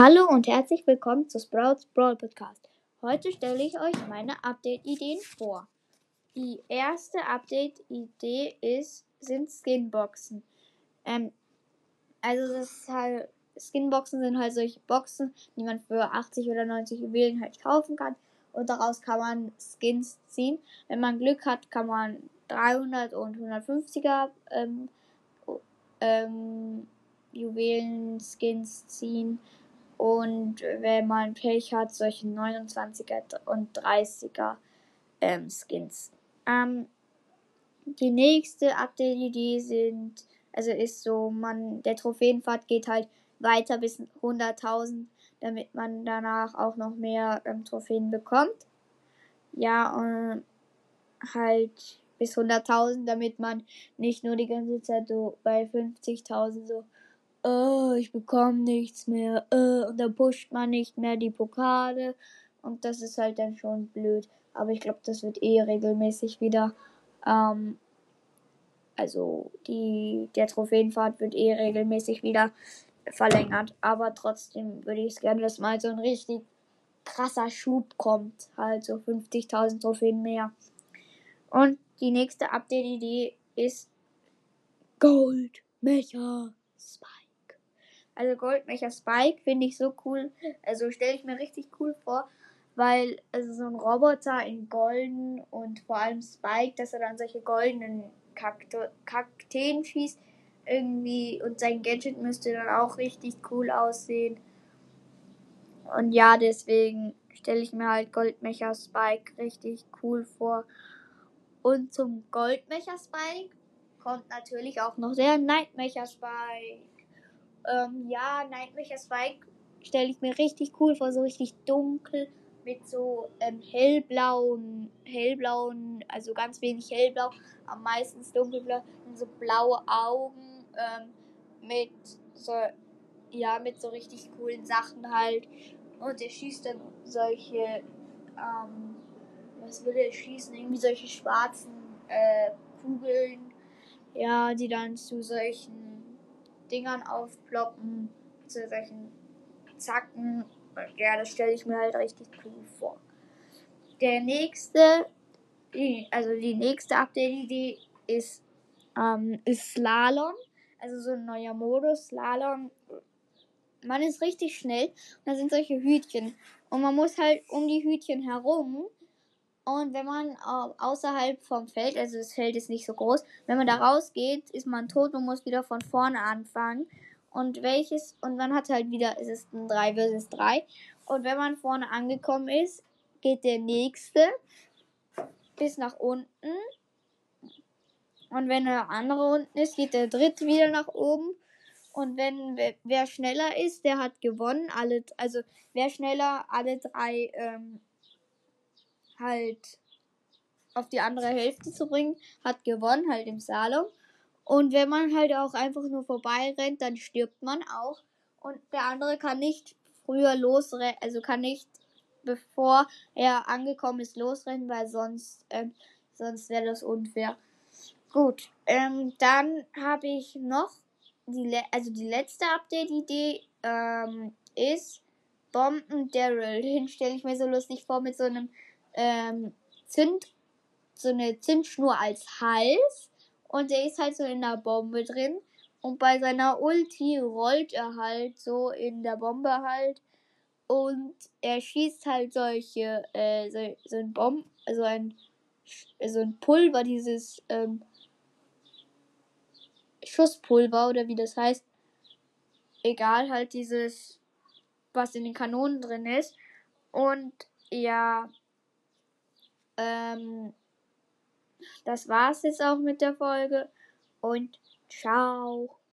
Hallo und herzlich willkommen zu Sprouts Brawl Podcast. Heute stelle ich euch meine Update-Ideen vor. Die erste Update-Idee ist, sind Skinboxen. Ähm, also das ist halt, Skinboxen sind halt solche Boxen, die man für 80 oder 90 Juwelen halt kaufen kann. Und daraus kann man Skins ziehen. Wenn man Glück hat, kann man 300 und 150er ähm, ähm, Juwelen-Skins ziehen. Und wenn man Pech hat, solche 29er und 30er ähm, Skins. Ähm, die nächste Update-Idee sind, also ist so, man, der Trophäenpfad geht halt weiter bis 100.000, damit man danach auch noch mehr ähm, Trophäen bekommt. Ja, und halt bis 100.000, damit man nicht nur die ganze Zeit so bei 50.000 so oh, ich bekomme nichts mehr, uh, und dann pusht man nicht mehr die Pokale und das ist halt dann schon blöd. Aber ich glaube, das wird eh regelmäßig wieder, ähm, also die, der Trophäenfahrt wird eh regelmäßig wieder verlängert. Aber trotzdem würde ich es gerne, dass mal so ein richtig krasser Schub kommt. Halt so 50.000 Trophäen mehr. Und die nächste Update-Idee ist Gold Mecha Spike. Also Goldmecher Spike finde ich so cool. Also stelle ich mir richtig cool vor, weil also so ein Roboter in golden und vor allem Spike, dass er dann solche goldenen Kakteen schießt irgendwie und sein Gadget müsste dann auch richtig cool aussehen. Und ja, deswegen stelle ich mir halt Goldmecher Spike richtig cool vor. Und zum Goldmecher Spike kommt natürlich auch noch der Nightmecher Spike. Ähm, ja, Nightmecher Spike stelle ich mir richtig cool vor, so richtig dunkel mit so ähm, hellblauen, hellblauen, also ganz wenig hellblau, am meisten dunkelblau so blaue Augen ähm, mit so, ja, mit so richtig coolen Sachen halt. Und er schießt dann solche, ähm, was will er schießen? Irgendwie solche schwarzen äh, Kugeln, ja, die dann zu solchen Dingern aufploppen, zu solchen Zacken. Ja, das stelle ich mir halt richtig cool vor. Der nächste, also die nächste Update-Idee ist, ähm, ist Slalom. Also so ein neuer Modus, Slalom. Man ist richtig schnell und da sind solche Hütchen. Und man muss halt um die Hütchen herum und wenn man außerhalb vom Feld, also das Feld ist nicht so groß, wenn man da rausgeht, ist man tot und muss wieder von vorne anfangen. Und welches, und man hat halt wieder, es ist ein 3 versus 3. Und wenn man vorne angekommen ist, geht der nächste bis nach unten. Und wenn der andere unten ist, geht der dritte wieder nach oben. Und wenn wer schneller ist, der hat gewonnen. Alle, also wer schneller alle drei ähm, halt auf die andere Hälfte zu bringen, hat gewonnen, halt im Salon. Und wenn man halt auch einfach nur vorbei rennt, dann stirbt man auch. Und der andere kann nicht früher losrennen, also kann nicht bevor er angekommen ist losrennen, weil sonst, ähm, sonst wäre das unfair. Gut, ähm, dann habe ich noch die, also die letzte Update-Idee ähm, ist Bomben Daryl. Den stelle ich mir so lustig vor mit so einem ähm, Zünd, so eine Zündschnur als Hals und der ist halt so in der Bombe drin. Und bei seiner Ulti rollt er halt so in der Bombe halt. Und er schießt halt solche, äh, so, so ein Bomb, also ein, so ein Pulver, dieses, ähm, Schusspulver oder wie das heißt. Egal, halt dieses, was in den Kanonen drin ist. Und ja, ähm, das war's jetzt auch mit der Folge und ciao.